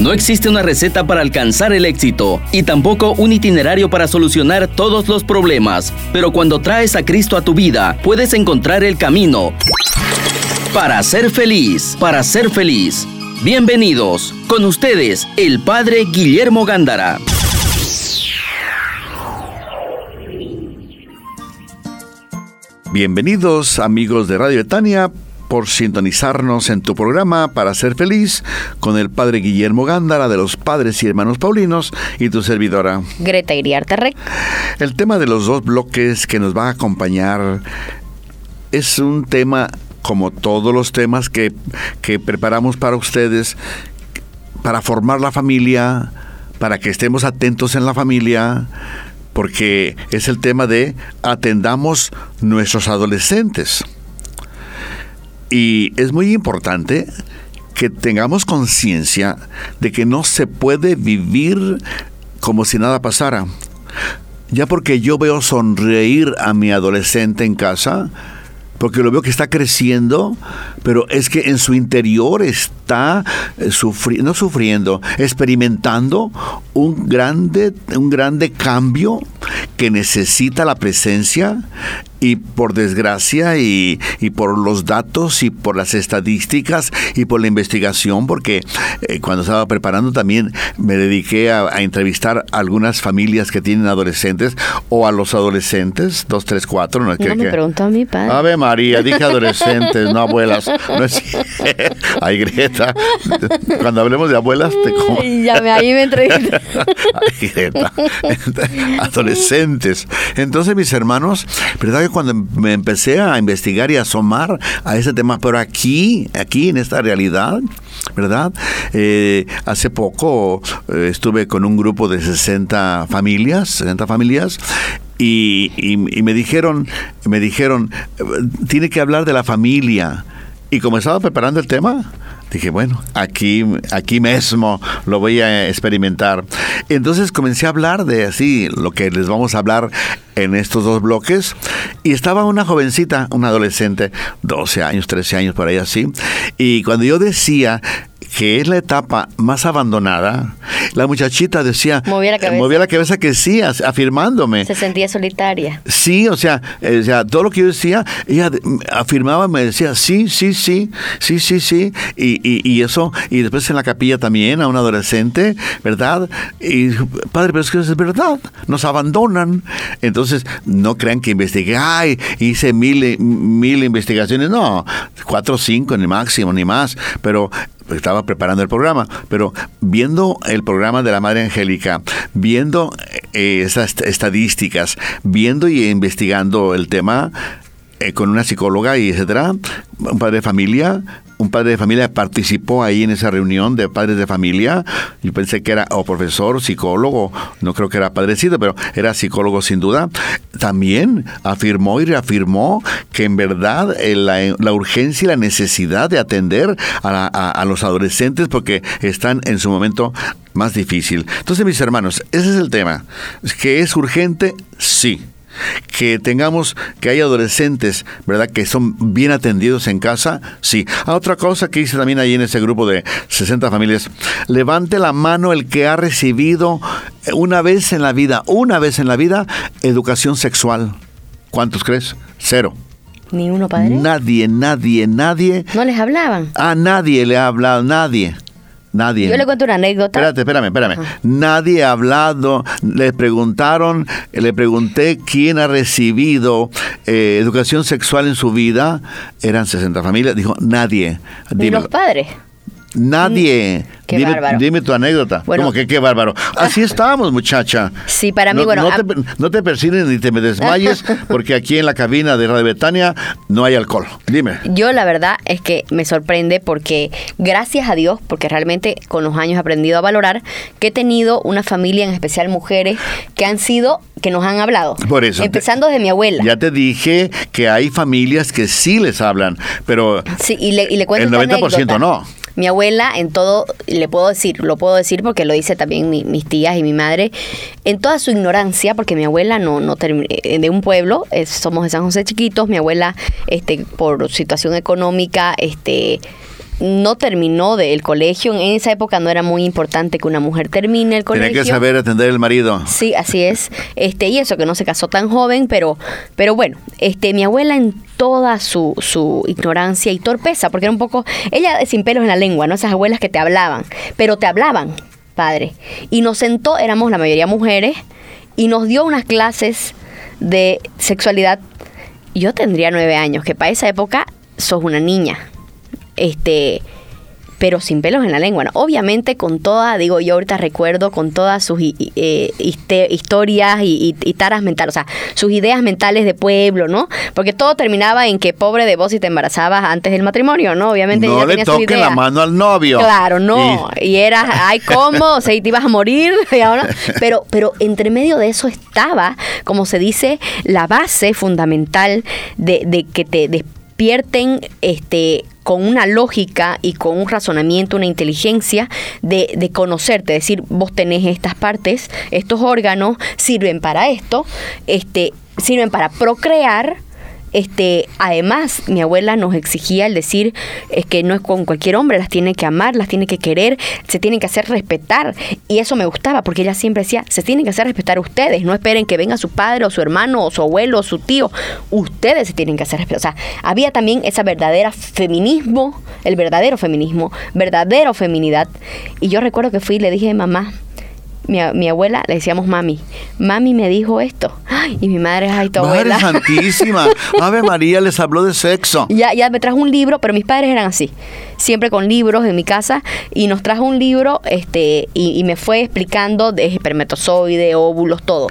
No existe una receta para alcanzar el éxito y tampoco un itinerario para solucionar todos los problemas, pero cuando traes a Cristo a tu vida, puedes encontrar el camino para ser feliz, para ser feliz. Bienvenidos, con ustedes, el Padre Guillermo Gándara. Bienvenidos amigos de Radio Betania por sintonizarnos en tu programa para ser feliz con el Padre Guillermo Gándara de los Padres y Hermanos Paulinos y tu servidora Greta Iriarte Rey. El tema de los dos bloques que nos va a acompañar es un tema como todos los temas que, que preparamos para ustedes para formar la familia, para que estemos atentos en la familia, porque es el tema de atendamos nuestros adolescentes. Y es muy importante que tengamos conciencia de que no se puede vivir como si nada pasara. Ya porque yo veo sonreír a mi adolescente en casa, porque lo veo que está creciendo, pero es que en su interior está eh, sufriendo, no sufriendo, experimentando un grande, un grande cambio que necesita la presencia y por desgracia y, por los datos y por las estadísticas y por la investigación, porque eh, cuando estaba preparando también me dediqué a, entrevistar a algunas familias que tienen adolescentes o a los adolescentes, dos, tres, cuatro. No, me preguntó a mi padre. Ave María, dije adolescentes, no abuelas. No es... Ay, Greta, cuando hablemos de abuelas te como... Ya me, ahí me entrevisté. Ay, Greta. Adolescentes. Entonces mis hermanos, ¿verdad cuando me empecé a investigar y a asomar a ese tema, pero aquí, aquí en esta realidad, ¿verdad? Eh, hace poco eh, estuve con un grupo de 60 familias, 60 familias, y, y, me dijeron, me dijeron, tiene que hablar de la familia. Y como estaba preparando el tema, dije, bueno, aquí, aquí mismo lo voy a experimentar. Entonces comencé a hablar de así, lo que les vamos a hablar en estos dos bloques. Y estaba una jovencita, una adolescente, 12 años, 13 años, por ahí así. Y cuando yo decía que es la etapa más abandonada, la muchachita decía, movía la cabeza, movía la cabeza que sí, afirmándome. Se sentía solitaria. Sí, o sea, eh, o sea, todo lo que yo decía, ella afirmaba, me decía, sí, sí, sí, sí, sí, sí, y, y, y eso, y después en la capilla también a un adolescente, ¿verdad? Y padre, pero es que es verdad, nos abandonan. Entonces, no crean que investigué, ay, hice mil, mil investigaciones, no, cuatro o cinco ni máximo, ni más, pero estaba preparando el programa, pero viendo el programa de la Madre Angélica, viendo eh, esas estadísticas, viendo y investigando el tema, eh, con una psicóloga y etcétera, un padre de familia, un padre de familia participó ahí en esa reunión de padres de familia. Yo pensé que era o profesor, psicólogo, no creo que era padrecito, pero era psicólogo sin duda. También afirmó y reafirmó que en verdad eh, la, urgencia y la necesidad de atender a, a los adolescentes porque están en su momento más difícil. Entonces, mis hermanos, ese es el tema. ¿Que es urgente? Sí que tengamos, que hay adolescentes, ¿verdad? Que son bien atendidos en casa, sí. A ah, otra cosa que hice también ahí en ese grupo de 60 familias, levante la mano el que ha recibido una vez en la vida, una vez en la vida, educación sexual. ¿Cuántos crees? Cero. ¿Ni uno, padre? Nadie, nadie, nadie. ¿No les hablaban? A nadie le ha hablado, nadie. Nadie. Yo le cuento una anécdota. Espérate, espérame, espérame. Nadie ha hablado. Le preguntaron, le pregunté quién ha recibido eh, educación sexual en su vida. Eran 60 familias. Dijo, nadie. ¿Y los padres? Nadie. dime, tu anécdota. Bueno, que qué bárbaro? Así estamos, muchacha. Sí, para mí, bueno. No te, no te persines ni te me desmayes, porque aquí en la cabina de Radio Betania no hay alcohol. Dime. Yo, la verdad, es que me sorprende porque, gracias a Dios, porque realmente con los años he aprendido a valorar, que he tenido una familia, en especial mujeres, que han sido que nos han hablado. Por eso. Empezando desde mi abuela. Ya te dije que hay familias que sí les hablan, pero. Sí, y le, y le cuento. El 90% no. Mi abuela en todo, le puedo decir, lo puedo decir porque lo dice también mis tías y mi madre, en toda su ignorancia, porque mi abuela no, no eh, de un pueblo, somos de San José chiquitos, mi abuela este, por situación económica, este no terminó del colegio. En esa época no era muy importante que una mujer termine el colegio. Tenía que saber atender el marido. Sí, así es. Este, y eso que no se casó tan joven, pero, pero bueno, este, mi abuela en toda su, su ignorancia y torpeza, porque era un poco, ella sin pelos en la lengua, ¿no? Esas abuelas que te hablaban, pero te hablaban, padre. Y nos sentó, éramos la mayoría mujeres, y nos dio unas clases de sexualidad. Yo tendría nueve años, que para esa época sos una niña. Este, pero sin pelos en la lengua. ¿no? Obviamente con toda, digo yo ahorita recuerdo, con todas sus eh, historias y, taras mentales, o sea, sus ideas mentales de pueblo, ¿no? Porque todo terminaba en que pobre de vos si te embarazabas antes del matrimonio, ¿no? Obviamente no le toque la mano al novio. Claro, no. Y, era, ay, ¿cómo? o sea, te ibas a morir. Pero, pero entre medio de eso estaba, como se dice, la base fundamental de, de que te despierten este con una lógica y con un razonamiento, una inteligencia de, de conocerte, decir, vos tenés estas partes, estos órganos sirven para esto, este, sirven para procrear, este, además, mi abuela nos exigía el decir es que no es con cualquier hombre, las tiene que amar, las tiene que querer, se tienen que hacer respetar. Y eso me gustaba porque ella siempre decía, se tienen que hacer respetar ustedes, no esperen que venga su padre o su hermano o su abuelo o su tío, ustedes se tienen que hacer respetar. O sea, había también esa verdadera feminismo, el verdadero feminismo, verdadero feminidad. Y yo recuerdo que fui y le dije, mamá, mi, abuela le decíamos mami. Mami me dijo esto. y mi madre, ay, tu Madre Santísima. Ave María les habló de sexo. Ya, ya me trajo un libro, pero mis padres eran así. Siempre con libros en mi casa. Y nos trajo un libro este y, me fue explicando de espermatozoide, óvulos, todo.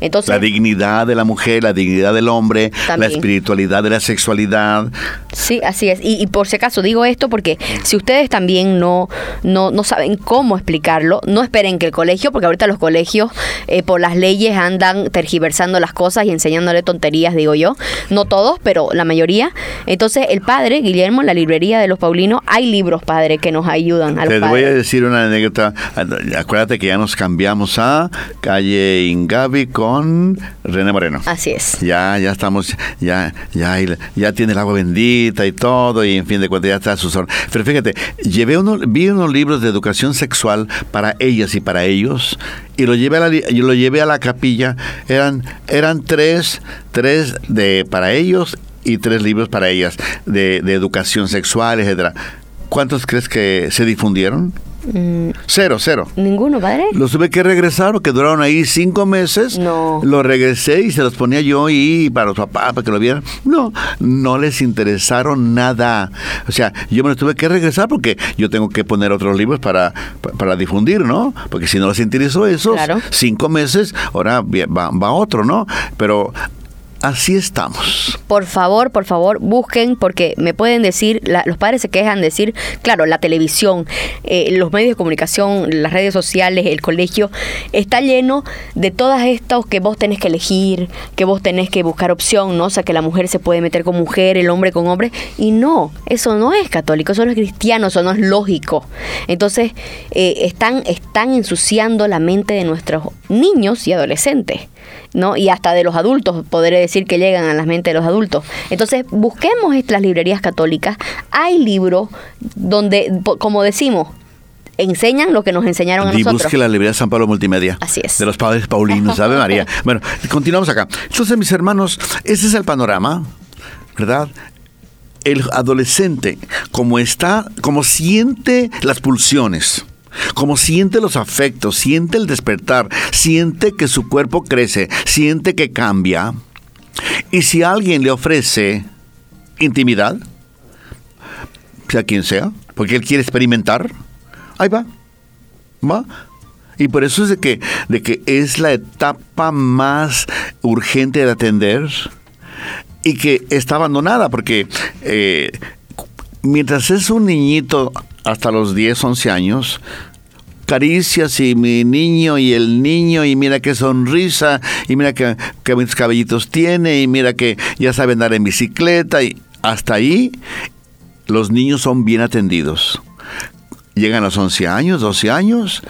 Entonces, la dignidad de la mujer, la dignidad del hombre, la espiritualidad de la sexualidad. Sí, así es. Y, por si acaso digo esto porque si ustedes también no, no, no saben cómo explicarlo, no esperen que el colegio, porque ahorita los colegios eh, por las leyes andan tergiversando las cosas y enseñándole tonterías, digo yo. No todos, pero la mayoría. Entonces, el padre, Guillermo, en la librería de los Paulinos, hay libros, padre, que nos ayudan a Te voy a decir una anécdota. Acuérdate que ya nos cambiamos a calle Ingavi con René Moreno. Así es. Ya, ya estamos, ya, ya, ya tiene el agua bendita y todo, y en fin de cuentas ya está a sus Pero fíjate, llevé uno, vi unos libros de educación sexual para ellas y para ellos y lo llevé a la, lo llevé a la capilla. Eran, eran tres, tres de, para ellos y tres libros para ellas de, de educación sexual, etcétera. ¿Cuántos crees que se difundieron? Mm. Cero, cero. ¿Ninguno, padre? Los tuve que regresar porque duraron ahí cinco meses. No. Los regresé y se los ponía yo y para los papás, para que lo vieran. No, no les interesaron nada. O sea, yo me los tuve que regresar porque yo tengo que poner otros libros para, para difundir, ¿no? Porque si no les interesó esos cinco meses, ahora va, va otro, ¿no? Pero Así estamos. Por favor, por favor, busquen, porque me pueden decir, los padres se quejan de decir, claro, la televisión, eh, los medios de comunicación, las redes sociales, el colegio, está lleno de todas estas que vos tenés que elegir, que vos tenés que buscar opción, ¿no? O sea, que la mujer se puede meter con mujer, el hombre con hombre, y no, eso no es católico, eso no es cristiano, eso no es lógico. Entonces, eh, están, están ensuciando la mente de nuestros niños y adolescentes. ¿No? Y hasta de los adultos, podré decir que llegan a la mente de los adultos. Entonces, busquemos estas librerías católicas. Hay libros donde, como decimos, enseñan lo que nos enseñaron a nosotros. Y busque la librería San Pablo Multimedia. Así es. De los padres paulinos, ¿sabe María? Bueno, continuamos acá. Entonces, mis hermanos, ese es el panorama, ¿verdad? El adolescente, como está, como siente las pulsiones, como siente los afectos, siente el despertar, siente que su cuerpo crece, siente que cambia. Y si alguien le ofrece intimidad, sea quien sea, porque él quiere experimentar, ahí va, va. Y por eso es de que, de que es la etapa más urgente de atender y que está abandonada, porque eh, mientras es un niñito hasta los 10, 11 años, caricias y mi niño y el niño y mira qué sonrisa y mira qué, qué cabellitos tiene y mira que ya sabe andar en bicicleta y hasta ahí los niños son bien atendidos. Llegan a los 11 años, 12 años,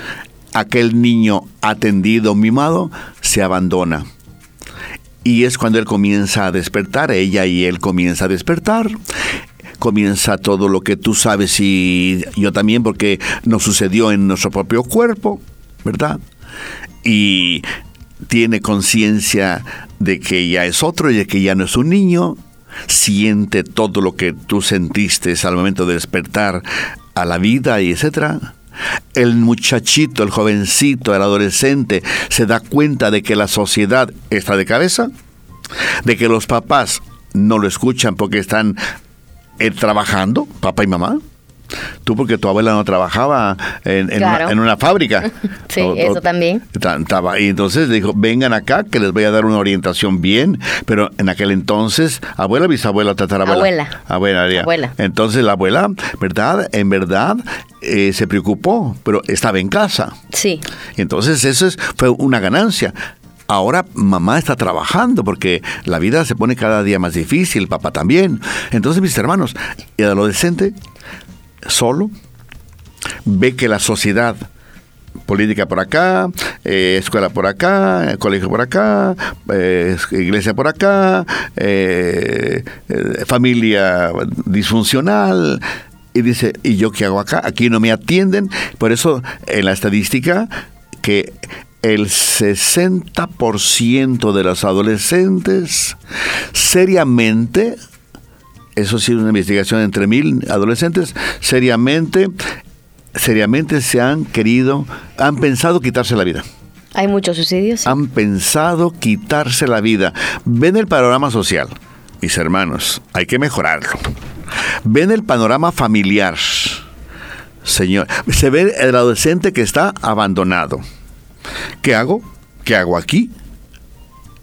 aquel niño atendido, mimado, se abandona. Y es cuando él comienza a despertar, ella y él comienza a despertar comienza todo lo que tú sabes y yo también, porque nos sucedió en nuestro propio cuerpo, ¿verdad? Y tiene conciencia de que ya es otro y de que ya no es un niño, siente todo lo que tú sentiste al momento de despertar a la vida y etcétera. El muchachito, el jovencito, el adolescente se da cuenta de que la sociedad está de cabeza, de que los papás no lo escuchan porque están eh, trabajando, papá y mamá, Tú porque tu abuela no trabajaba en, una, fábrica. sí, eso también. y entonces dijo, vengan acá que les voy a dar una orientación bien, pero en aquel entonces, abuela, bisabuela, tatarabuela. Abuela. Abuela. Entonces la abuela, ¿verdad? En verdad eh, se preocupó, pero estaba en casa. Sí. Entonces eso fue una ganancia ahora mamá está trabajando porque la vida se pone cada día más difícil, papá también. Entonces, mis hermanos, el adolescente solo, ve que la sociedad política por acá, eh, escuela por acá, colegio por acá, eh, iglesia por acá, eh, familia disfuncional. Y dice, ¿y yo qué hago acá? Aquí no me atienden. Por eso en la estadística que el 60% de los adolescentes seriamente eso sí, una investigación entre mil adolescentes, seriamente, seriamente se han querido, han pensado quitarse la vida. Hay muchos suicidios. Han pensado quitarse la vida. Ven el panorama social, mis hermanos, hay que mejorarlo. Ven el panorama familiar, señor. Se ve el adolescente que está abandonado. ¿Qué hago? ¿Qué hago aquí?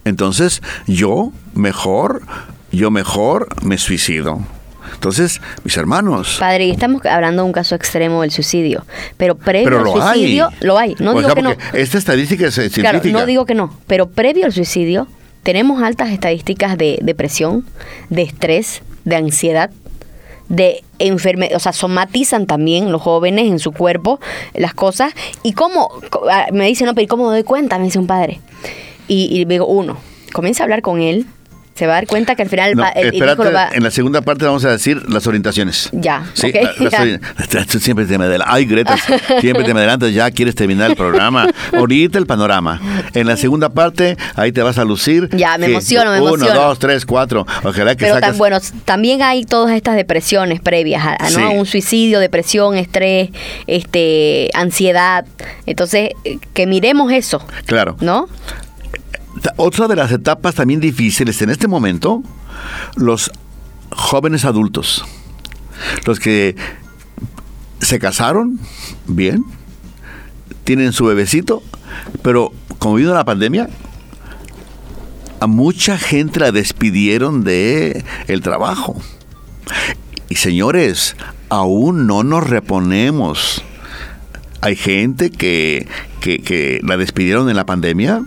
Entonces, yo mejor yo mejor me suicido. Entonces, mis hermanos. Padre, estamos hablando de un caso extremo del suicidio, pero previo al suicidio lo hay. No digo que no. Esta estadística es científica. Claro, no digo que no, pero previo al suicidio tenemos altas estadísticas de depresión, de estrés, de ansiedad, de enfermedad, o sea, somatizan también los jóvenes en su cuerpo las cosas. ¿Y cómo? Ah, me dice, no, pero ¿cómo me doy cuenta? Me dice un padre. Y, y digo, uno, comienza a hablar con él, se va a dar cuenta que al final el, lo va... En la segunda parte vamos a decir las orientaciones. Ya. Sí, siempre te me adelantas. Ay, Greta, siempre te me adelantas, ya quieres terminar el programa. Ahorita el panorama. En la segunda parte, ahí te vas a lucir. Ya, me emociono, me emociono. Uno, dos, tres, cuatro. Ojalá que Pero bueno, también hay todas estas depresiones previas, a, ¿no? Un suicidio, depresión, estrés, este, ansiedad. Entonces, que miremos eso. Claro. ¿No? Otra de las etapas también difíciles en este momento, los jóvenes adultos, los que se casaron, bien, tienen su bebecito, pero como vino la pandemia, a mucha gente la despidieron de el trabajo. Y señores, aún no nos reponemos. Hay gente que, que, que la despidieron en la pandemia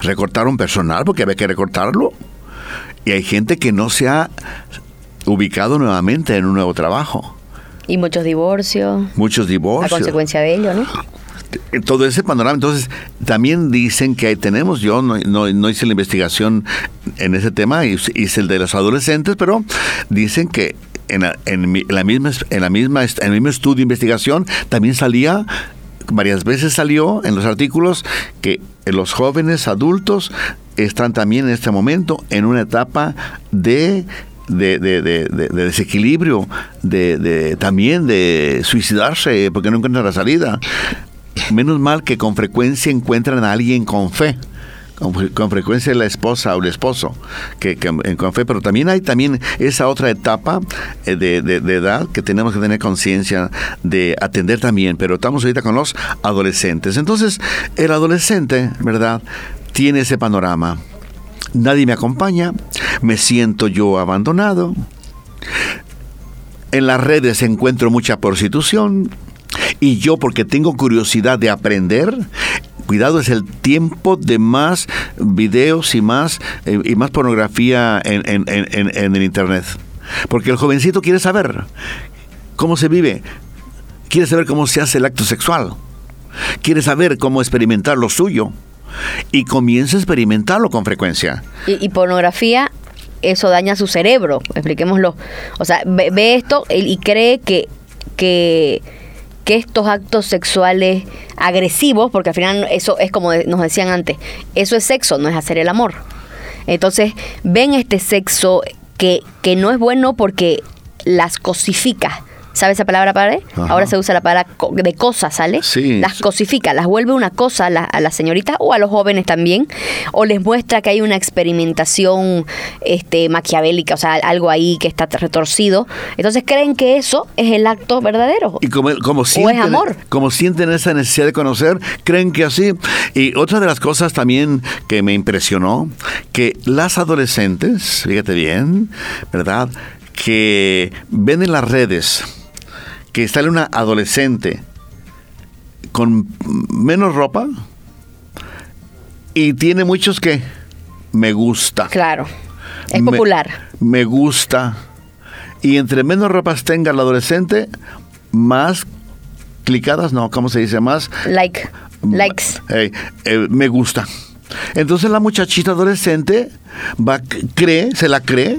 recortaron personal porque había que recortarlo. Y hay gente que no se ha ubicado nuevamente en un nuevo trabajo. Y muchos divorcios. Muchos divorcios. A consecuencia de ello, ¿no? Todo ese panorama. Entonces, también dicen que ahí tenemos, yo no, no, hice la investigación en ese tema, hice el de los adolescentes, pero dicen que en la, en la misma, en la misma, en el mismo estudio de investigación también salía varias veces salió en los artículos que los jóvenes adultos están también en este momento en una etapa de de, desequilibrio, de, también de suicidarse porque no encuentran la salida. Menos mal que con frecuencia encuentran a alguien con fe con, frecuencia la esposa o el esposo que, con fe, pero también hay también esa otra etapa eh, de, de, edad que tenemos que tener conciencia de atender también, pero estamos ahorita con los adolescentes. Entonces, el adolescente, ¿verdad? Tiene ese panorama. Nadie me acompaña, me siento yo abandonado. En las redes encuentro mucha prostitución, y yo porque tengo curiosidad de aprender, cuidado, es el tiempo de más videos y más, eh, y más pornografía en, en, el Internet. Porque el jovencito quiere saber cómo se vive, quiere saber cómo se hace el acto sexual, quiere saber cómo experimentar lo suyo y comienza a experimentarlo con frecuencia. Y, pornografía eso daña su cerebro, expliquémoslo. O sea, ve, ve esto y cree que, que, estos actos sexuales agresivos, porque al final eso es como nos decían antes, eso es sexo, no es hacer el amor. Entonces, ven este sexo que, que no es bueno porque las cosifica. ¿Sabe esa palabra, padre? Ajá. Ahora se usa la palabra co- de cosas, ¿sale? Sí. Las cosifica, las vuelve una cosa a, la- a las señoritas o a los jóvenes también, o les muestra que hay una experimentación este, maquiavélica, o sea, algo ahí que está retorcido. Entonces creen que eso es el acto verdadero. Y como, como sienten, amor. como sienten esa necesidad de conocer, creen que así. Y otra de las cosas también que me impresionó, que las adolescentes, fíjate bien, ¿verdad? Que ven en las redes que sale una adolescente con menos ropa y tiene muchos que me gusta. Claro, es Me- popular. Me gusta. Y entre menos ropas tenga el adolescente, más clicadas, no, ¿cómo se dice? Más Like, likes. eh, eh, me gusta. Entonces la muchachita adolescente va, cree, se la cree,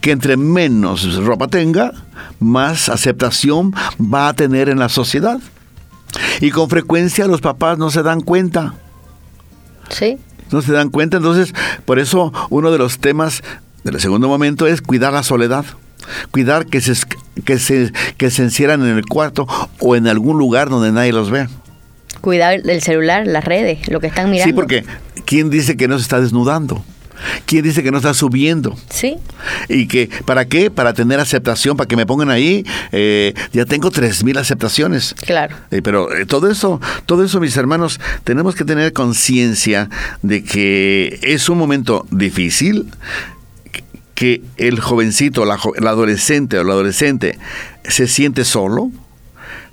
que entre menos ropa tenga, más aceptación va a tener en la sociedad. Y con frecuencia los papás no se dan cuenta Sí, no se dan cuenta. Entonces, por eso uno de los temas del segundo momento es cuidar la soledad. Cuidar que se, que se, que se encierran en el cuarto o en algún lugar donde nadie los vea. cuidar del celular, las redes, lo que están mirando. Sí, porque ¿quién dice que no se está desnudando? ¿Quién dice que no está subiendo? Sí, ¿Y que para qué? Para tener aceptación, para que me pongan ahí. eh, ya tengo tres mil aceptaciones. claro. Eh, pero eh, todo eso, todo eso, mis hermanos, tenemos que tener conciencia de que es un momento difícil, que el jovencito, la, jo- adolescente o el adolescente se siente solo.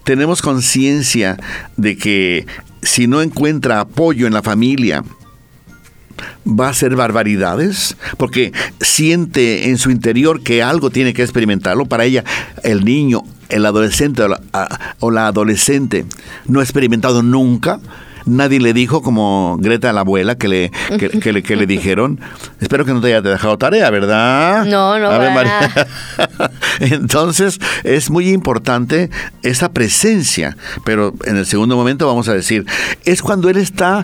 Tenemos conciencia de que si no encuentra apoyo en la familia, va a hacer barbaridades porque siente en su interior que algo tiene que experimentarlo. Para ella, el niño, el adolescente o la, a- o la adolescente no ha experimentado nunca. Nadie le dijo, como Greta, la abuela, que le, que, que le, que le dijeron. Espero que no te haya dejado tarea, ¿verdad? No, no, para María. Entonces, es muy importante esa presencia. Pero en el segundo momento vamos a decir, es cuando él está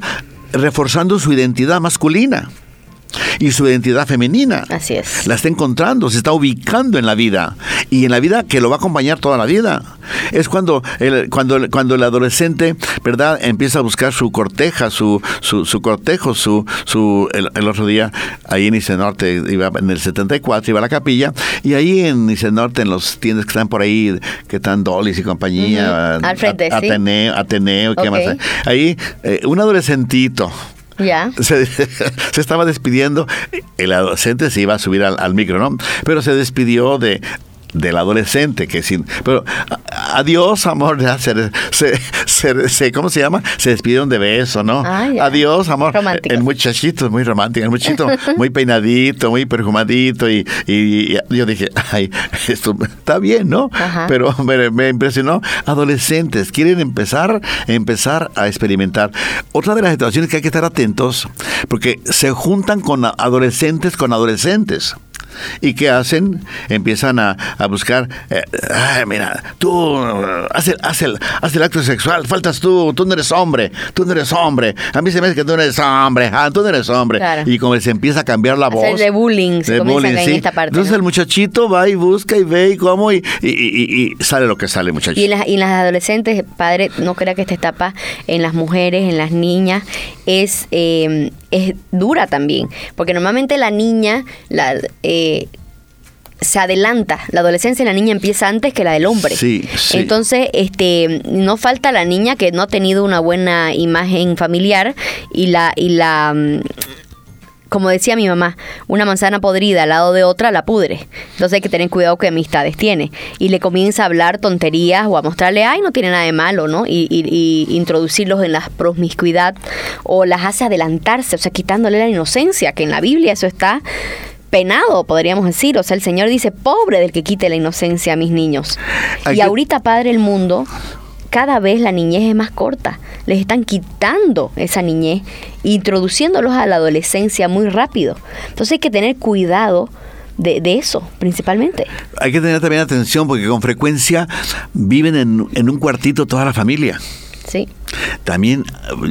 reforzando su identidad masculina y su identidad femenina. Así es. La está encontrando, se está ubicando en la vida y en la vida que lo va a acompañar toda la vida. Es cuando el, cuando, el- cuando el adolescente, ¿verdad?, empieza a buscar su corteja, su, su, su cortejo, su, su el, el otro día ahí en Nice Norte, iba en el 74, iba a la capilla y ahí en Nice Norte, en los tiendas que están por ahí, que están Dolis y compañía, Ujú, al frente, sí. Ateneo, Ateneo, ¿qué más? Ahí, eh, un adolescentito, Se, se estaba despidiendo. El adolescente se iba a subir al, al micro, ¿no? Pero se despidió de del adolescente que sin pero adiós amor ya se, se, se- se- cómo se llama se despidieron de beso no Ah, adiós amor. Románticos. el muchachito es muy romántico el muchachito muy peinadito muy perfumadito y, y- y yo dije ay esto está bien no Ajá. pero me, me impresionó. Adolescentes quieren empezar empezar a experimentar. Otra de las situaciones que hay que estar atentos porque se juntan con adolescentes con adolescentes ¿Y qué hacen? Empiezan a, a buscar, eh, "Ay, mira, tú eh, haz el, haz, el, haz el acto sexual, faltas tú, tú no eres hombre, tú no eres hombre, a mí se me hace que tú no eres hombre, ah, tú no eres hombre. Claro. Y como se empieza a cambiar la voz. de bullying, se comienza en esta parte, Entonces ¿no? el muchachito va y busca y ve y cómo y, y- y- y sale lo que sale, muchachos. Y las, y las adolescentes, padre, no crea que esta etapa en las mujeres, en las niñas, es, eh, es dura también. Porque normalmente la niña la, eh, se adelanta. La adolescencia en la niña empieza antes que la del hombre. Sí, sí. Entonces, este, no falta la niña que no ha tenido una buena imagen familiar y la, y la mm, como decía mi mamá, una manzana podrida al lado de otra la pudre. Entonces hay que tener cuidado qué amistades tiene. Y le comienza a hablar tonterías o a mostrarle, ay, no tiene nada de malo, ¿no? Y, y- y introducirlos en la promiscuidad o las hace adelantarse, o sea, quitándole la inocencia, que en la Biblia eso está penado, podríamos decir. O sea, el Señor dice, pobre del que quite la inocencia a mis niños. Y ahorita, Padre, el mundo cada vez la niñez es más corta. Les están quitando esa niñez, introduciéndolos a la adolescencia muy rápido. Entonces hay que tener cuidado de, de eso, principalmente. Hay que tener también atención porque con frecuencia viven en, en un cuartito toda la familia. Sí. También,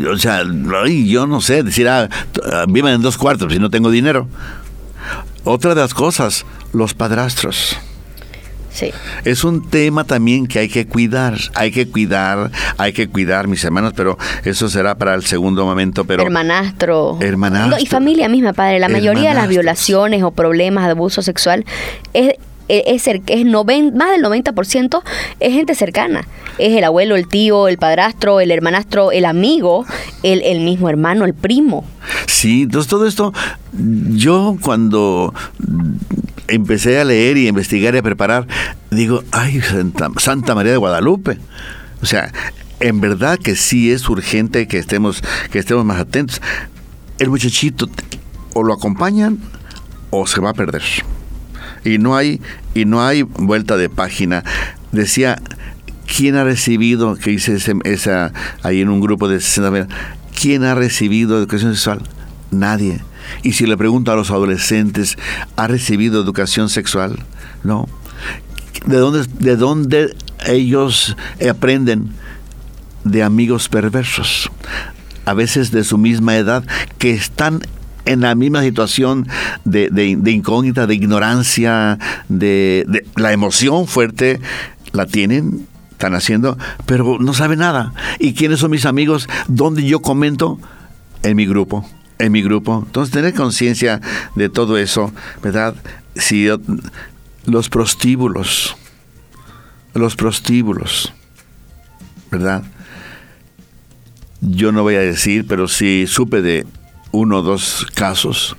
o sea, yo no sé, decir, ah, ah, viven en dos cuartos si no tengo dinero. Otra de las cosas, los padrastros. Sí. Es un tema también que hay que cuidar, hay que cuidar, hay que cuidar, mis hermanos, pero eso será para el segundo momento, pero... hermanastro. Hermanastro. Y familia misma, padre. La mayoría de las violaciones o problemas de abuso sexual es es, es es más del 90% es gente cercana. Es el abuelo, el tío, el padrastro, el hermanastro, el amigo, el, el mismo hermano, el primo. Sí, entonces todo esto, yo cuando empecé a leer y a investigar y a preparar, digo, ay, Santa, Santa María de Guadalupe. O sea, en verdad que sí es urgente que estemos, que estemos más atentos. El muchachito o lo acompañan o se va a perder. Y no hay, y no hay vuelta de página. Decía, ¿quién ha recibido, que hice ese- esa, ahí en un grupo de 60 ¿quién ha recibido educación sexual? Nadie. Y si le pregunto a los adolescentes, ¿ha recibido educación sexual? No. ¿De dónde, de dónde ellos aprenden? De amigos perversos. A veces de su misma edad, que están en la misma situación de, de- incógnita, de ignorancia, de, la emoción fuerte, la tienen, están haciendo, pero no saben nada. ¿Y quiénes son mis amigos? ¿Dónde yo comento? En mi grupo, en mi grupo. Entonces, tener conciencia de todo eso, ¿verdad? Si yo- los prostíbulos, los prostíbulos, ¿verdad? Yo no voy a decir, pero sí supe de uno o dos casos.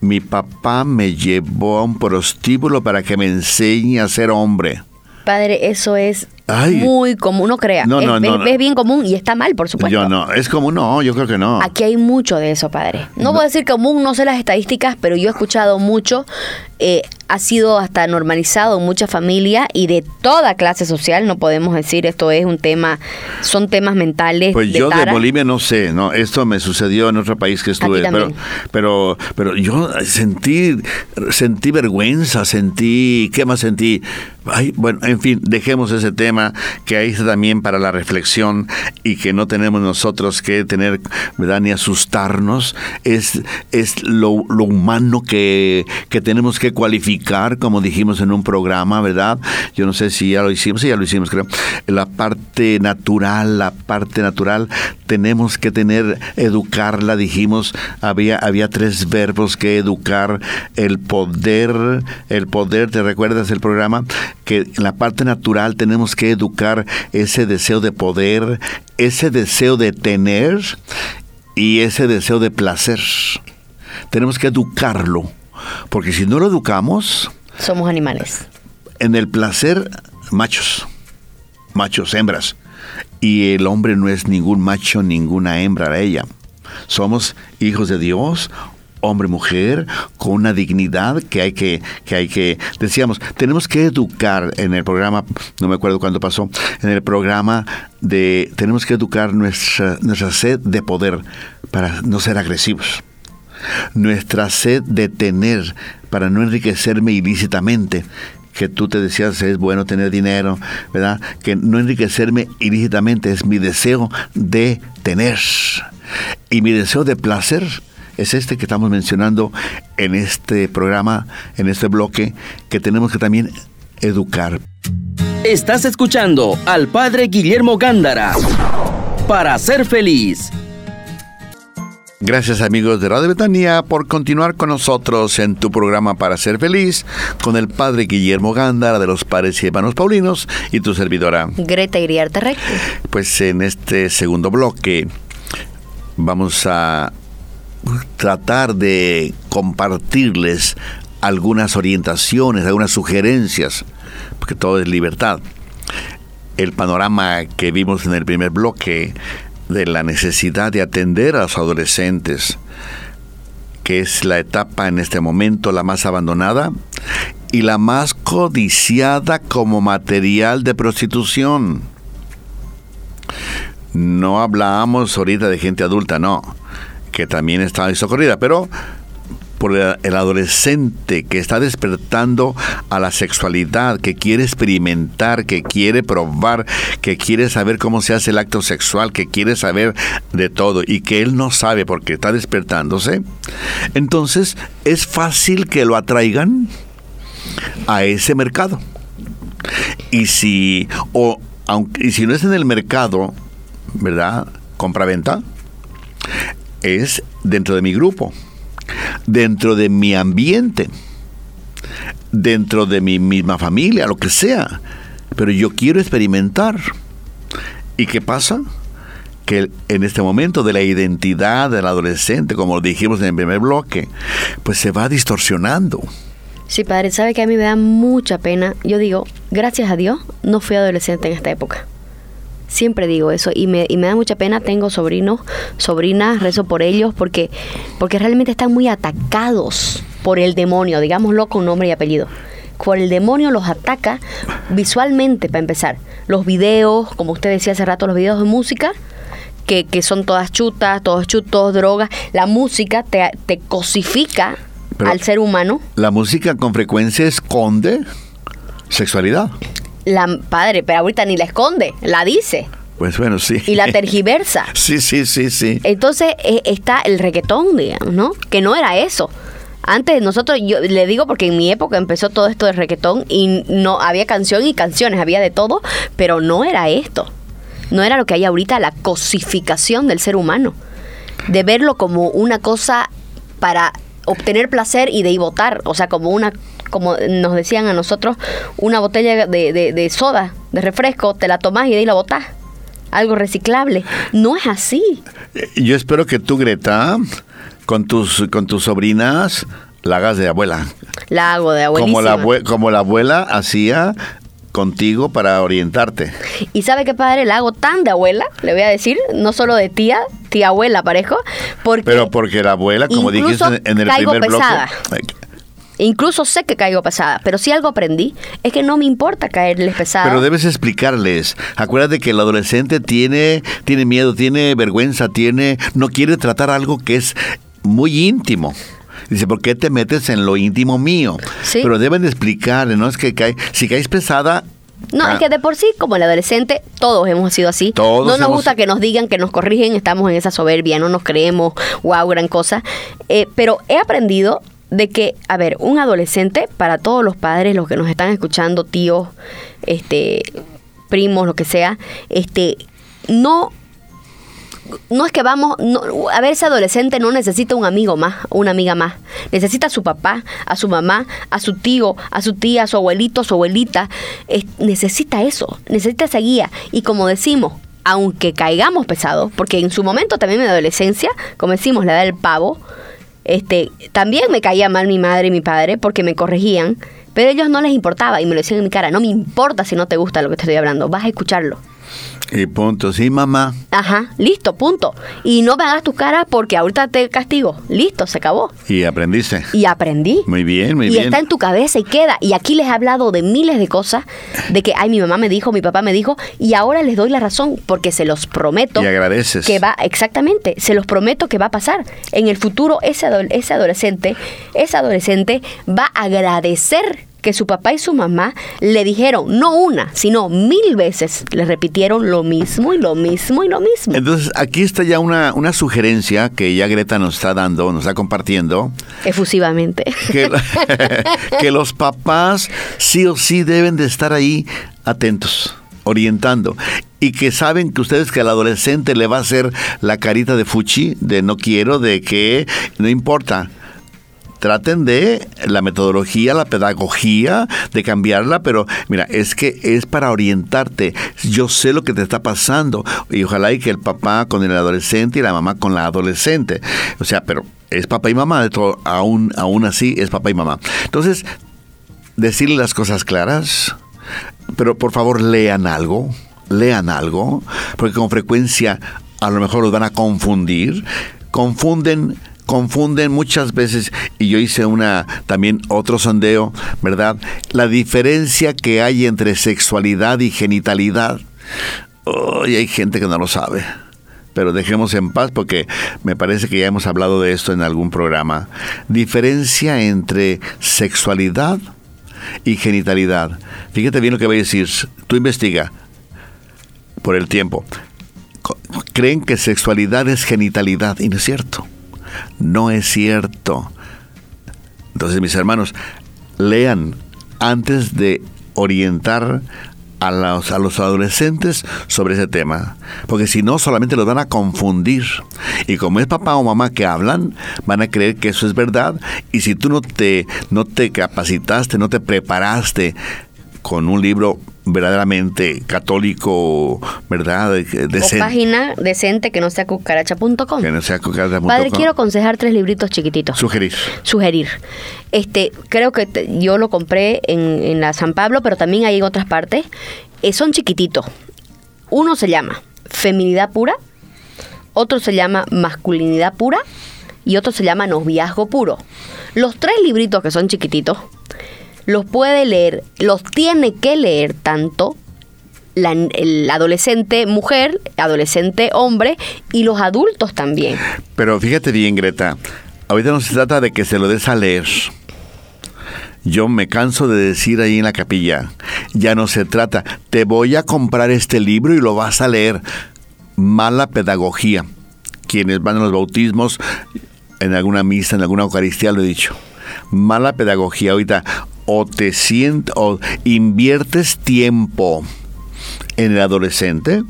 Mi papá me llevó a un prostíbulo para que me enseñe a ser hombre. Padre, eso es Ay. muy común, no crea. No, no, no, es- no. es bien común y está mal, por supuesto. Yo no, es como no, yo creo que no. Aquí hay mucho de eso, padre. No, voy a decir común, no sé las estadísticas, pero yo he escuchado mucho. Eh, ha sido hasta normalizado en mucha familia y de toda clase social. No podemos decir esto es un tema, son temas mentales. Pues de yo de. Bolivia no sé, no, esto me sucedió en otro país que estuve, pero, pero, pero yo sentí, sentí vergüenza, sentí, ¿qué más sentí? Ay, bueno, en fin, dejemos ese tema que ahí está también para la reflexión y que no tenemos nosotros que tener, ¿verdad? Ni asustarnos. Es, es lo, lo humano que, que tenemos que cualificar, como dijimos en un programa, ¿verdad? Yo no sé si ya lo hicimos, sí, ya lo hicimos, creo. La parte natural, la parte natural, tenemos que tener, educarla, dijimos, había, había tres verbos que educar, el poder, el poder, ¿te recuerdas el programa? Que en la parte natural tenemos que educar ese deseo de poder, ese deseo de tener y ese deseo de placer. Tenemos que educarlo, porque si no lo educamos, Somos animales. en el placer, machos, machos, hembras. Y el hombre no es ningún macho, ninguna hembra ella. Somos hijos de Dios, hombre, mujer, con una dignidad que hay que, que hay que, decíamos, tenemos que educar en el programa, no me acuerdo cuándo pasó, en el programa de, tenemos que educar nuestra, nuestra sed de poder para no ser agresivos nuestra sed de tener para no enriquecerme ilícitamente que tú te decías es bueno tener dinero, ¿verdad? Que no enriquecerme ilícitamente es mi deseo de tener. Y mi deseo de placer es este que estamos mencionando en este programa, en este bloque, que tenemos que también educar. Estás escuchando al Padre Guillermo Gándara para ser feliz. Gracias amigos de Radio Betania por continuar con nosotros en tu programa para ser feliz con el Padre Guillermo Gándara de los Padres y Hermanos Paulinos y tu servidora. Greta Iriarte Recto. Pues en este segundo bloque vamos a tratar de compartirles algunas orientaciones, algunas sugerencias, porque todo es libertad. El panorama que vimos en el primer bloque de la necesidad de atender a los adolescentes, que es la etapa en este momento la más abandonada y la más codiciada como material de prostitución. No hablábamos ahorita de gente adulta, no, que también está socorrida, pero por el, adolescente que está despertando a la sexualidad, que quiere experimentar, que quiere probar, que quiere saber cómo se hace el acto sexual, que quiere saber de todo y que él no sabe porque está despertándose, entonces es fácil que lo atraigan a ese mercado. Y si, o, aunque, y si no es en el mercado, ¿verdad? Compra-venta, es dentro de mi grupo, dentro de mi ambiente, dentro de mi misma familia, lo que sea. Pero yo quiero experimentar. ¿Y qué pasa? Que en este momento de la identidad del adolescente, como dijimos en el primer bloque, pues se va distorsionando. Sí, padre, sabe que a mí me da mucha pena. Yo digo, gracias a Dios, no fui adolescente en esta época. Siempre digo eso y me, y me da mucha pena. Tengo sobrinos, sobrinas, rezo por ellos porque, porque realmente están muy atacados por el demonio, digámoslo con nombre y apellido. Por el demonio los ataca visualmente, para empezar. Los videos, como usted decía hace rato, los videos de música, que, que son todas chutas, todos chutos, drogas. La música te, te cosifica Pero- al ser humano. La música con frecuencia esconde sexualidad. La padre, pero ahorita ni la esconde, la dice Pues bueno, sí. y la tergiversa. Sí, sí, sí, sí. Entonces eh, está el reggaetón, digamos, ¿no? Que no era eso. Antes nosotros, yo le digo porque en mi época empezó todo esto de reggaetón y no había canción y canciones, había de todo, pero no era esto. No era lo que hay ahorita, la cosificación del ser humano. De verlo como una cosa para obtener placer y de ahí votar. O sea, como una, como nos decían a nosotros, una botella de, de- de soda, de refresco, te la tomás y de ahí la botás. Algo reciclable. No es así. Eh, Yo espero que tú, Greta, con tus, con tus sobrinas, la hagas de abuela. La hago de Como la, abuelísima. abue- como la abuela hacía contigo para orientarte. Y sabe qué padre, la hago tan de abuela, le voy a decir, no solo de tía, tía abuela parejo, porque Pero porque la abuela, como dijiste en el primer pesada. bloque. Incluso sé que caigo pesada, pero si algo aprendí es que no me importa caerles pesada. Pero debes explicarles. Acuérdate que el adolescente tiene, tiene miedo, tiene vergüenza, tiene, no quiere tratar algo que es muy íntimo. Dice, ¿por qué te metes en lo íntimo mío? Sí. Pero deben de explicarle, ¿no? Es que cae, si caes pesada. No, ah, es que de por sí, como el adolescente, todos hemos sido así. Todos no nos hemos- gusta que nos digan, que nos corrigen, estamos en esa soberbia, no nos creemos, wow, gran cosa. Eh, pero he aprendido de que, a ver, un adolescente, para todos los padres, los que nos están escuchando, tíos, este, primos, lo que sea, este, no no es que vamos, no, a ver, ese adolescente no necesita un amigo más, una amiga más. Necesita a su papá, a su mamá, a su tío, a su tía, a su abuelito, a su abuelita. Es- necesita eso, necesita esa guía. Y como decimos, aunque caigamos pesados, porque en su momento también en mi adolescencia, como decimos, la edad del pavo, este, también me caía mal mi madre y mi padre porque me corregían, pero a ellos no les importaba y me lo decían en mi cara, no me importa si no te gusta lo que te estoy hablando, vas a escucharlo. Y punto, sí, mamá. Ajá, listo, punto. Y no me hagas tu cara porque ahorita te castigo. Listo, se acabó. Y aprendiste. Y aprendí. Muy bien, muy y bien. está en tu cabeza y queda. Y aquí les he hablado de miles de cosas, de que, ay, mi mamá me dijo, mi papá me dijo, y ahora les doy la razón, porque se los prometo Y agradeces. que va, exactamente, se los prometo que va a pasar. En el futuro, ese, ese adolescente, ese adolescente va a agradecer que su papá y su mamá le dijeron, no una, sino mil veces, le repitieron lo mismo y lo mismo y lo mismo. Entonces, aquí está ya una, una sugerencia que ya Greta nos está dando, nos está compartiendo. Efusivamente. que, que los papás sí o sí deben de estar ahí atentos, orientando. Y que saben que ustedes que al adolescente le va a hacer la carita de fuchi, de no quiero, de que no importa. Traten de la metodología, la pedagogía, de cambiarla, pero mira, es que es para orientarte. Yo sé lo que te está pasando y ojalá y que el papá con el adolescente y la mamá con la adolescente. O sea, pero es papá y mamá, de aún, aún así es papá y mamá. Entonces, decirle las cosas claras, pero por favor lean algo, lean algo, porque con frecuencia a lo mejor los van a confundir, confunden confunden muchas veces y yo hice una también otro sondeo, ¿verdad? La diferencia que hay entre sexualidad y genitalidad. Oh, hay gente que no lo sabe. pero dejemos en paz porque me parece que ya hemos hablado de esto en algún programa. Diferencia entre sexualidad y genitalidad. Fíjate bien lo que voy a decir. Tú investiga por el tiempo. Creen que sexualidad es genitalidad y no es cierto. No es cierto. Entonces, mis hermanos, lean antes de orientar a los, adolescentes sobre ese tema. Porque si no, solamente los van a confundir. Y como es papá o mamá que hablan, van a creer que eso es verdad. Y si tú no te, no te capacitaste, no te preparaste con un libro verdaderamente católico, ¿verdad? Decente. O página decente que no sea cucaracha.com. Que no sea cucaracha.com. Padre, quiero aconsejar tres libritos chiquititos. Sugerir. Sugerir. Este, creo que yo lo compré en, en, la San Pablo, pero también hay en otras partes. Eh, son chiquititos. Uno se llama Feminidad Pura, otro se llama Masculinidad Pura y otro se llama Noviazgo Puro. Los tres libritos que son chiquititos los puede leer, los tiene que leer tanto la, el adolescente mujer, adolescente hombre y los adultos también. Pero fíjate bien, Greta, ahorita no se trata de que se lo des a leer. Yo me canso de decir ahí en la capilla, ya no se trata, te voy a comprar este libro y lo vas a leer. Mala pedagogía. Quienes van a los bautismos, en alguna misa, en alguna Eucaristía, lo he dicho. Mala pedagogía. Ahorita, o te sientes o inviertes tiempo en el adolescente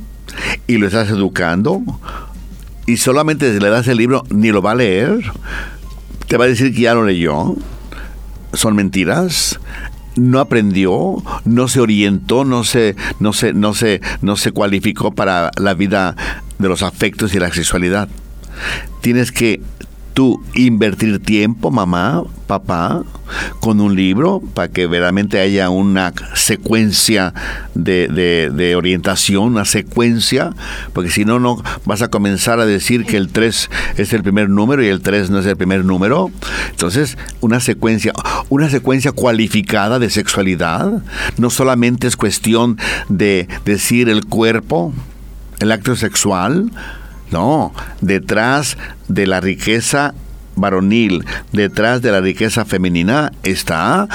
y lo estás educando y solamente le das el libro ni lo va a leer, te va a decir que ya lo leyó. Son mentiras no aprendió, no se orientó, no se, no se, no se, no se cualificó para la vida de los afectos y la sexualidad. Tienes que tú invertir tiempo, mamá, papá, con un libro para que verdaderamente haya una secuencia de, orientación, una secuencia, porque si no, no vas a comenzar a decir que el 3 es el primer número y el 3 no es el primer número. Entonces, una secuencia, una secuencia cualificada de sexualidad, no solamente es cuestión de decir el cuerpo, el acto sexual, no, detrás de la riqueza varonil, detrás de la riqueza femenina está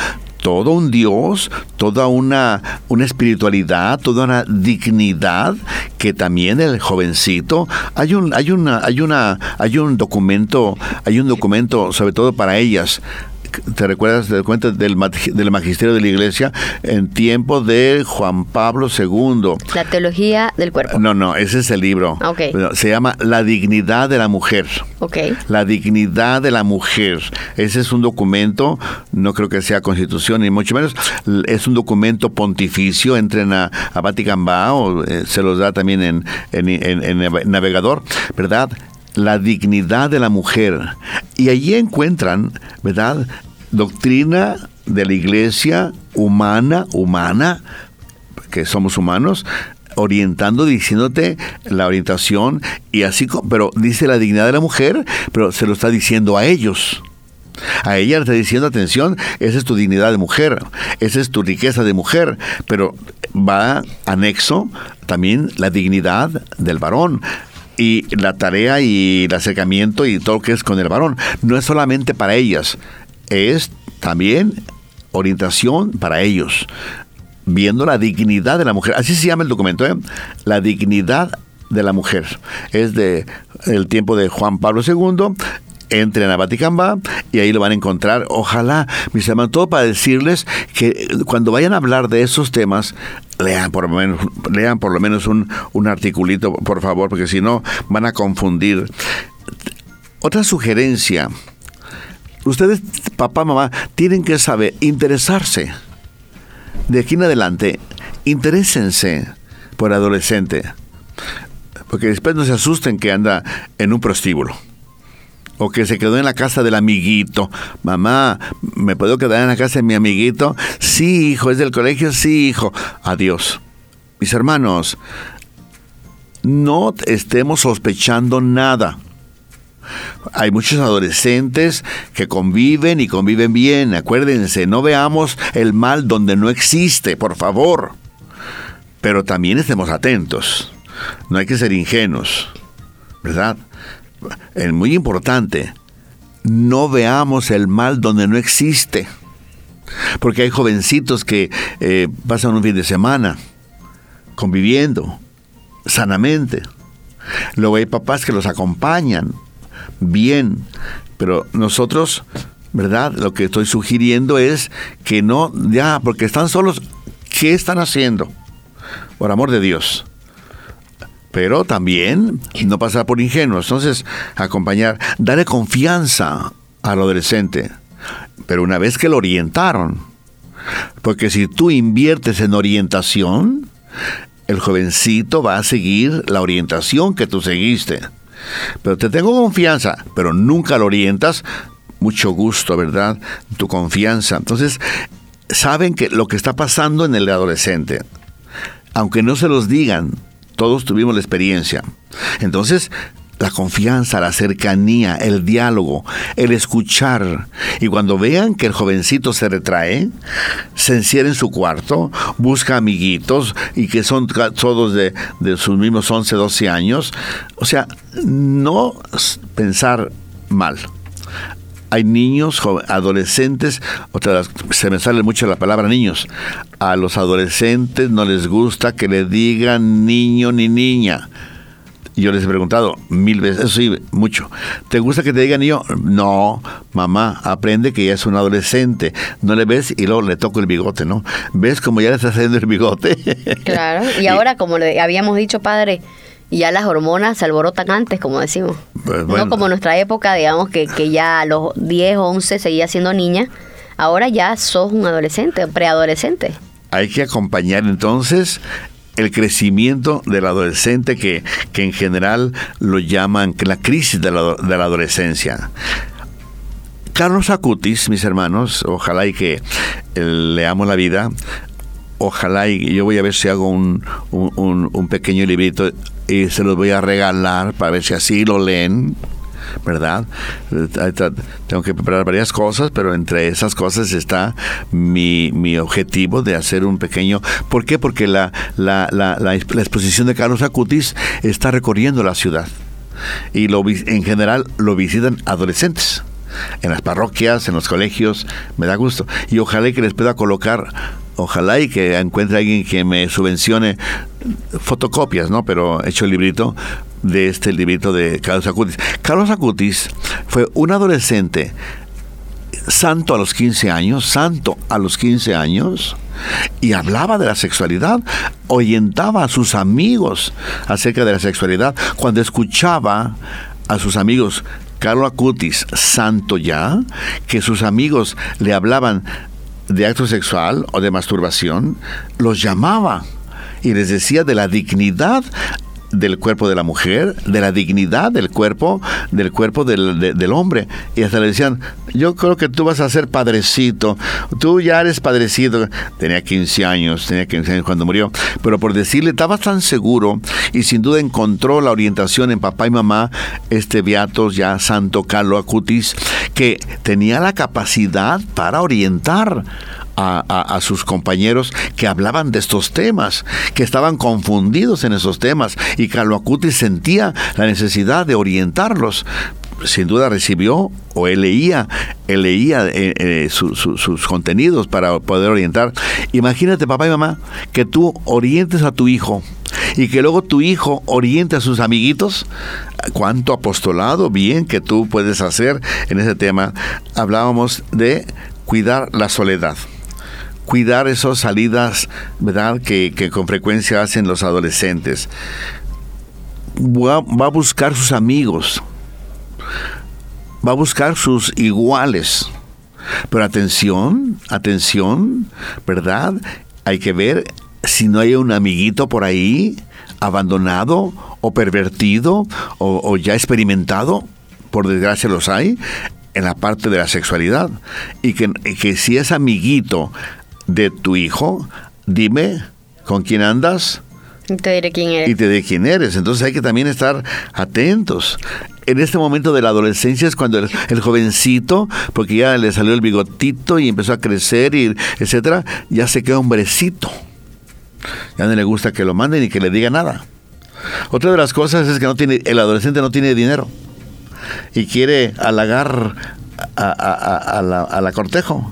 todo un Dios, toda una, una espiritualidad, toda una dignidad que también el jovencito hay un hay una hay una hay un documento hay un documento sobre todo para ellas ¿te recuerdas del cuento del, del magisterio de la iglesia en tiempo de Juan Pablo II? La teología del cuerpo. No, no, ese es el libro. Okay. Se llama La dignidad de la mujer. Okay. La dignidad de la mujer. Ese es un documento, no creo que sea constitución ni mucho menos, es un documento pontificio, entren a, a Vatican o eh, se los da también en, en, en navegador, ¿verdad? la dignidad de la mujer. Y allí encuentran, ¿verdad? Doctrina de la iglesia humana, humana, que somos humanos, orientando, diciéndote la orientación y así, pero dice la dignidad de la mujer, pero se lo está diciendo a ellos. A ella le está diciendo, atención, esa es tu dignidad de mujer, esa es tu riqueza de mujer, pero va anexo también la dignidad del varón y la tarea y el acercamiento y todo lo que es con el varón. No es solamente para ellas, es también orientación para ellos, viendo la dignidad de la mujer. Así se llama el documento, ¿eh? La dignidad de la mujer. Es de el tiempo de Juan Pablo II entren a Vaticamba y ahí lo van a encontrar. Ojalá, mis hermanos, todo para decirles que cuando vayan a hablar de esos temas, lean por lo menos, lean por lo menos un, un articulito, por favor, porque si no van a confundir. Otra sugerencia. Ustedes, papá, mamá, tienen que saber interesarse. De aquí en adelante, interésense por adolescente. Porque después no se asusten que anda en un prostíbulo o que se quedó en la casa del amiguito. Mamá, ¿me puedo quedar en la casa de mi amiguito? Sí, hijo, es del colegio, sí, hijo. Adiós. Mis hermanos, no estemos sospechando nada. Hay muchos adolescentes que conviven y conviven bien. Acuérdense, no veamos el mal donde no existe, por favor. Pero también estemos atentos. No hay que ser ingenuos. ¿verdad? Es muy importante, no veamos el mal donde no existe. Porque hay jovencitos que eh, pasan un fin de semana conviviendo sanamente. Luego hay papás que los acompañan bien, pero nosotros, ¿verdad? Lo que estoy sugiriendo es que no, ya, porque están solos, ¿qué están haciendo? Por amor de Dios. Pero también no pasar por ingenuos. Entonces, acompañar, darle confianza al adolescente. Pero una vez que lo orientaron, porque si tú inviertes en orientación, el jovencito va a seguir la orientación que tú seguiste. Pero te tengo confianza, pero nunca lo orientas. Mucho gusto, ¿verdad? Tu confianza. Entonces, saben que lo que está pasando en el adolescente, aunque no se los digan, todos tuvimos la experiencia. Entonces, la confianza, la cercanía, el diálogo, el escuchar. Y cuando vean que el jovencito se retrae, se encierra en su cuarto, busca amiguitos y que son todos de, de sus mismos 11, 12 años. O sea, no pensar mal hay niños, adolescentes, se me sale mucho la palabra niños. A los adolescentes no les gusta que le digan niño ni niña yo les he preguntado mil veces, eso sí, mucho. ¿Te gusta que te digan yo? No, mamá, aprende que ya es un adolescente. No le ves y luego le toco el bigote, ¿no? ¿Ves cómo ya le está haciendo el bigote? Claro, y ahora, como le habíamos dicho, padre, ya las hormonas se alborotan antes, como decimos. Pues no como en nuestra época, digamos, que, que ya a los 10 o 11 seguía siendo niña. Ahora ya sos un adolescente, preadolescente. Hay que acompañar entonces el crecimiento del adolescente que, que en general lo llaman la crisis de la, de la adolescencia. Carlos Acutis, mis hermanos, ojalá y que eh, leamos la vida, ojalá y yo voy a ver si hago un, un, un, pequeño librito y se los voy a regalar para ver si así lo leen ¿verdad? Tengo que preparar varias cosas, pero entre esas cosas está mi, mi objetivo de hacer un pequeño... ¿Por qué? Porque la, la, la, la exposición de Carlos Acutis está recorriendo la ciudad y lo, en general lo visitan adolescentes en las parroquias, en los colegios, me da gusto. Y ojalá que les pueda colocar, ojalá y que encuentre alguien que me subvencione fotocopias, ¿no? Pero hecho el librito de este librito de Carlos Acutis. Carlos Acutis fue un adolescente santo a los 15 años, santo a los 15 años, y hablaba de la sexualidad, orientaba a sus amigos acerca de la sexualidad. Cuando escuchaba a sus amigos, Carlos Acutis, santo ya, que sus amigos le hablaban de acto sexual o de masturbación, los llamaba y les decía de la dignidad del cuerpo de la mujer, de la dignidad del cuerpo, del cuerpo del, hombre. Y hasta le decían, yo creo que tú vas a ser padrecito, tú ya eres padrecito. Tenía 15 años, tenía 15 años cuando murió, pero por decirle, estaba tan seguro y sin duda encontró la orientación en papá y mamá, este Beatos ya Santo Carlo Acutis, que tenía la capacidad para orientar a, sus compañeros que hablaban de estos temas, que estaban confundidos en esos temas, y Carlo Acuti sentía la necesidad de orientarlos. Sin duda recibió o él leía, él leía eh, eh, sus contenidos para poder orientar. Imagínate, papá y mamá, que tú orientes a tu hijo y que luego tu hijo oriente a sus amiguitos. Cuánto apostolado bien que tú puedes hacer en ese tema. Hablábamos de cuidar la soledad cuidar esas salidas, ¿verdad?, que, con frecuencia hacen los adolescentes. Va, a buscar sus amigos, va a buscar sus iguales. Pero atención, atención, ¿verdad? Hay que ver si no hay un amiguito por ahí abandonado o pervertido o, ya experimentado, por desgracia los hay, en la parte de la sexualidad. Y que, que si es amiguito de tu hijo, dime con quién andas. Y te diré quién eres. Y te diré quién eres. Entonces hay que también estar atentos. En este momento de la adolescencia es cuando el, jovencito, porque ya le salió el bigotito y empezó a crecer y etcétera, ya se queda hombrecito. Ya no le gusta que lo manden y que le diga nada. Otra de las cosas es que no tiene, el adolescente no tiene dinero y quiere halagar a, a- a- a la, a la cortejo.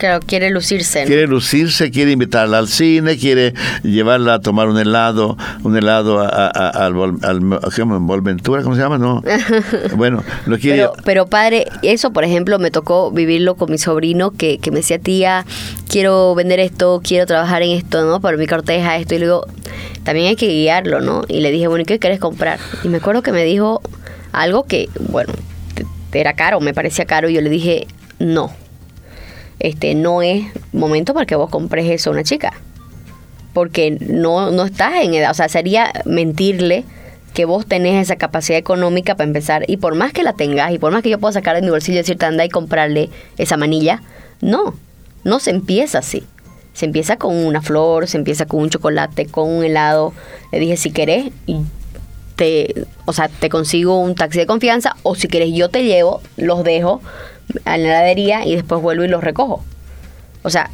Claro, quiere lucirse. ¿no? Quiere lucirse, quiere invitarla al cine, quiere llevarla a tomar un helado, un helado a- a- a- al. Volventura, ¿cómo se llama? No. Bueno, lo quiere. Pero, pero padre, eso por ejemplo me tocó vivirlo con mi sobrino que, que me decía, tía, quiero vender esto, quiero trabajar en esto, ¿no? Para mi corteja, esto. Y luego, también hay que guiarlo, ¿no? Y le dije, bueno, ¿y qué querés comprar? Y me acuerdo que me dijo algo que, bueno, era caro, me parecía caro. Y yo le dije, no, este no es momento para que vos compres eso a una chica. Porque no, no estás en edad, o sea, sería mentirle que vos tenés esa capacidad económica para empezar y por más que la tengas y por más que yo pueda sacar de mi bolsillo y decirte anda y comprarle esa manilla, no, no se empieza así. Se empieza con una flor, se empieza con un chocolate, con un helado. Le dije, si querés, te, o sea, te consigo un taxi de confianza o si querés yo te llevo, los dejo a la heladería y después vuelvo y los recojo. O sea,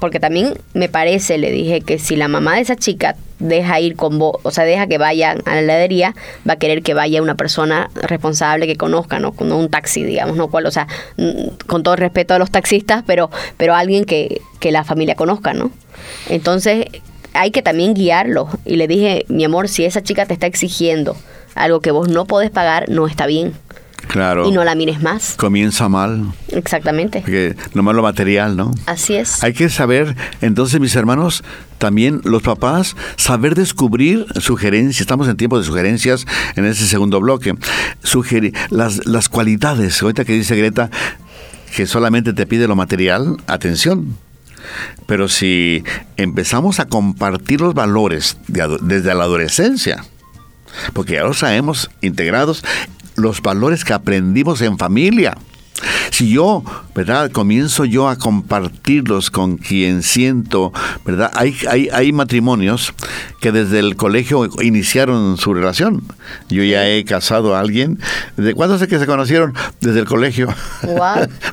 porque también me parece, le dije que si la mamá de esa chica deja ir con vos, o sea, deja que vayan a la heladería, va a querer que vaya una persona responsable que conozca, no, no un taxi, digamos, no cual, o sea, mm, con todo respeto a los taxistas, pero, pero alguien que, que la familia conozca, ¿no? Entonces, hay que también guiarlo. Y le dije, mi amor, si esa chica te está exigiendo algo que vos no podés pagar, no está bien. Claro. Y no la mires más. Comienza mal. Exactamente. Porque nomás lo material, ¿no? Así es. Hay que saber, entonces, mis hermanos, también los papás, saber descubrir sugerencias. Estamos en tiempo de sugerencias en ese segundo bloque. Sugerir las, las cualidades. Ahorita que dice Greta que solamente te pide lo material, atención. Pero si empezamos a compartir los valores de desde la adolescencia, porque ya los sabemos integrados, los valores que aprendimos en familia. Si yo, ¿verdad? Comienzo yo a compartirlos con quien siento, ¿verdad? Hay, hay, hay matrimonios que desde el colegio iniciaron su relación. Yo ya he casado a alguien. ¿De cuándo sé que se conocieron? Desde el colegio.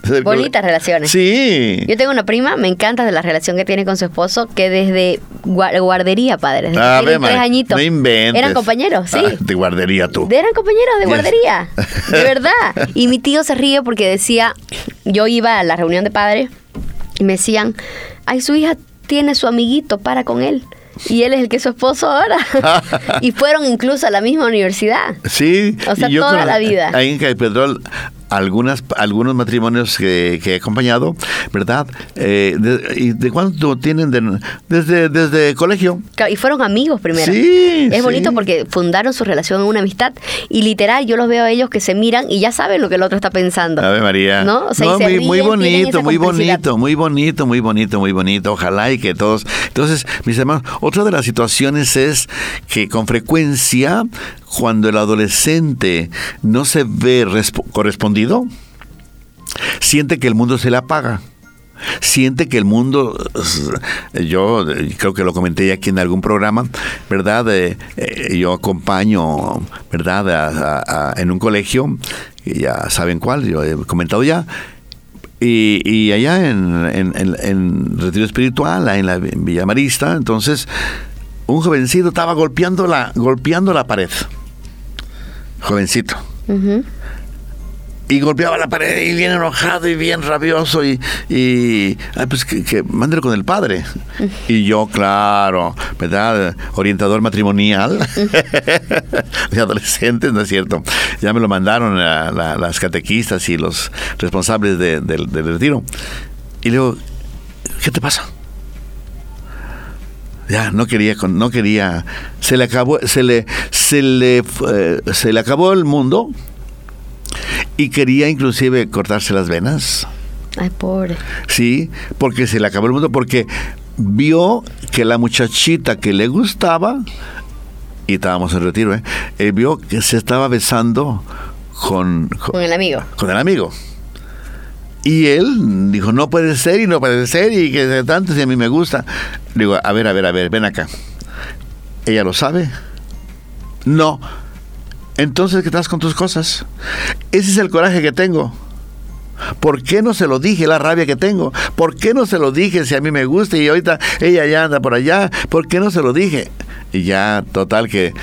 El cole- Bonitas relaciones. Sí. Yo tengo una prima, me encanta de la relación que tiene con su esposo, que desde gua- guardería, padre. desde tienen tres añitos. No inventes. Eran compañeros, sí. Ah, de guardería tú. Eran compañeros de Yes. guardería, de verdad. Y mi tío se ríe porque decía, yo iba a la reunión de padres y me decían, ay, su hija tiene su amiguito, para con él. Y él es el que es su esposo ahora. y fueron incluso a la misma universidad. Sí. O sea, yo toda con- la vida. Ahí en Caipedrol, algunas, algunos matrimonios que, que he acompañado, ¿verdad? Eh, de, ¿Y de cuánto tienen? de- desde, desde colegio. Y fueron amigos primero. Sí, Es bonito porque fundaron su relación en una amistad y literal yo los veo a ellos que se miran y ya saben lo que el otro está pensando. Ave María. ¿No? O sea, y No, se muy, ríen, bonito, muy bonito, muy bonito, muy bonito, muy bonito. Ojalá y que todos. Entonces, mis hermanos, otra de las situaciones es que con frecuencia, cuando el adolescente no se ve respo- siente que el mundo se le apaga. Siente que el mundo, eh, yo eh, creo que lo comenté ya aquí en algún programa, ¿verdad? Eh, eh, yo acompaño, ¿verdad? A- a- a- en un colegio, y ya saben cuál, yo he comentado ya, y, y allá en, en- en- en Retiro Espiritual, en la Villa Marista, entonces un jovencito estaba golpeando la, golpeando la pared. Jovencito. Ujú. Y golpeaba la pared y bien enojado y bien rabioso y, y ay, pues que, que mándelo con el padre. Y yo, claro, ¿verdad? Orientador matrimonial de adolescentes, ¿no es cierto? Ya me lo mandaron a las catequistas y los responsables de- del- del retiro. Y le digo, ¿qué te pasa? Ya, no quería, no quería, se le acabó, se le, se le, eh, se le acabó el mundo y quería inclusive cortarse las venas, Ay, pobre. sí, porque se le acabó el mundo, porque vio que la muchachita que le gustaba, y estábamos en retiro, ¿eh? Él vio que se estaba besando con, con, Con el amigo. con el amigo. Y él dijo, no puede ser y no puede ser y que tanto si a mí me gusta. Digo, a ver, a ver, a ver, ven acá. ¿Ella lo sabe? No. Entonces, ¿qué estás con tus cosas? Ese es el coraje que tengo. ¿Por qué no se lo dije la rabia que tengo? ¿Por qué no se lo dije si a mí me gusta y ahorita ella ya anda por allá? ¿Por qué no se lo dije? y ya total que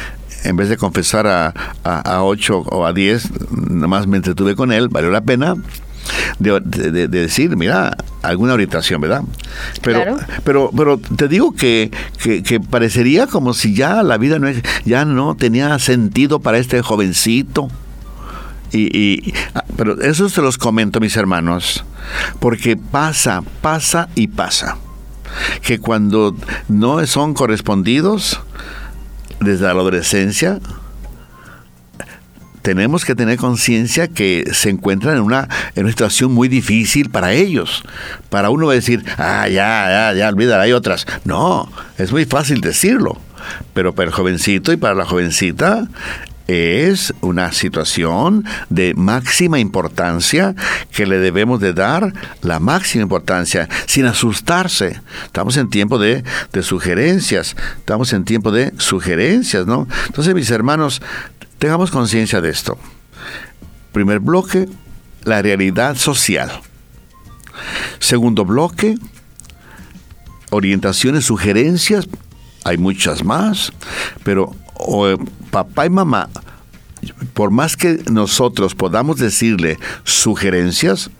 en vez de confesar a, a, 8 o a 10, nada más me entretuve con él, valió la pena. De, decir, mira, alguna orientación, ¿verdad? Pero, pero, pero te digo que, que, parecería como si ya la vida no es, ya no tenía sentido para este jovencito. Y, y, ah, pero eso se los comento, mis hermanos, porque pasa, pasa y pasa. Que cuando no son correspondidos, desde la adolescencia, tenemos que tener conciencia que se encuentran en una, en una situación muy difícil para ellos. Para uno decir, ah, ya, ya, ya, olvídala, hay otras. No, es muy fácil decirlo. Pero para el jovencito y para la jovencita es una situación de máxima importancia que le debemos de dar la máxima importancia sin asustarse. Estamos en tiempo de, de sugerencias, estamos en tiempo de sugerencias, ¿no? Entonces, mis hermanos, tengamos conciencia de esto. Primer bloque, la realidad social. Segundo bloque, orientaciones, sugerencias, hay muchas más, pero o papá y mamá, por más que nosotros podamos decirle sugerencias,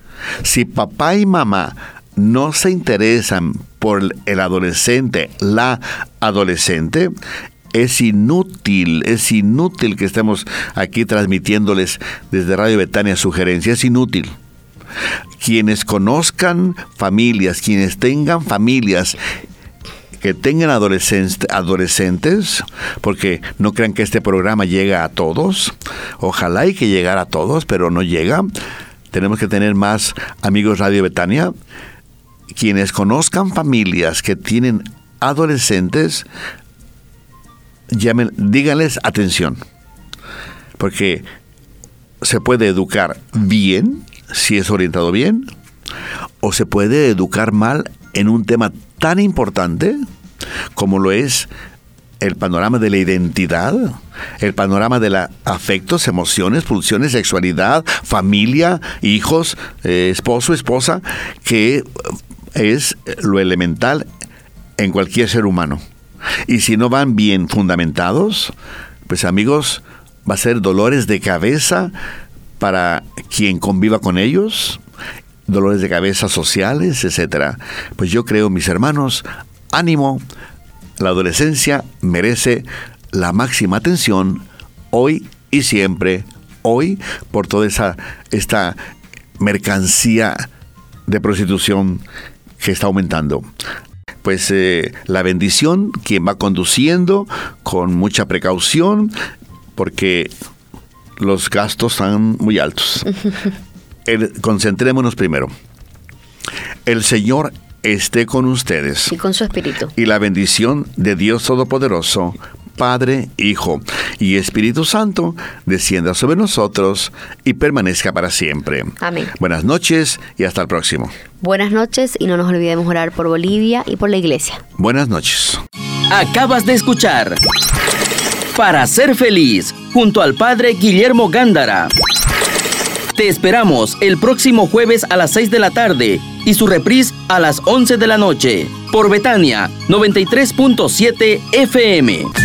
si papá y mamá no se interesan por el adolescente, la adolescente, es inútil, es inútil que estemos aquí transmitiéndoles desde Radio Betania sugerencias, es inútil. Quienes conozcan familias, quienes tengan familias que tengan adolescentes, porque no crean que este programa llega a todos. Ojalá y que llegara a todos, pero no llega. Tenemos que tener más amigos Radio Betania. Quienes conozcan familias que tienen adolescentes, llamen, díganles atención. Porque se puede educar bien, si es orientado bien, o se puede educar mal en un tema tan importante como lo es el panorama de la identidad, el panorama de la afectos, emociones, pulsiones, sexualidad, familia, hijos, eh, esposo, esposa, que es lo elemental en cualquier ser humano. Y si no van bien fundamentados, pues amigos, va a ser dolores de cabeza para quien conviva con ellos, dolores de cabeza sociales, etcétera. Pues yo creo, mis hermanos, ánimo, la adolescencia merece la máxima atención hoy y siempre, hoy por toda esa esta mercancía de prostitución que está aumentando. Pues eh, la bendición, quien va conduciendo con mucha precaución, porque los gastos están muy altos. concentrémonos primero. El Señor esté con ustedes. Y con su espíritu. Y la bendición de Dios Todopoderoso, Padre, Hijo y Espíritu Santo, descienda sobre nosotros y permanezca para siempre. Amén. Buenas noches y hasta el próximo. Buenas noches y no nos olvidemos orar por Bolivia y por la iglesia. Buenas noches. Acabas de escuchar Para ser feliz, junto al Padre Guillermo Gándara. Te esperamos el próximo jueves a las 6 de la tarde y su reprise a las 11 de la noche por Betania 93.7 FM.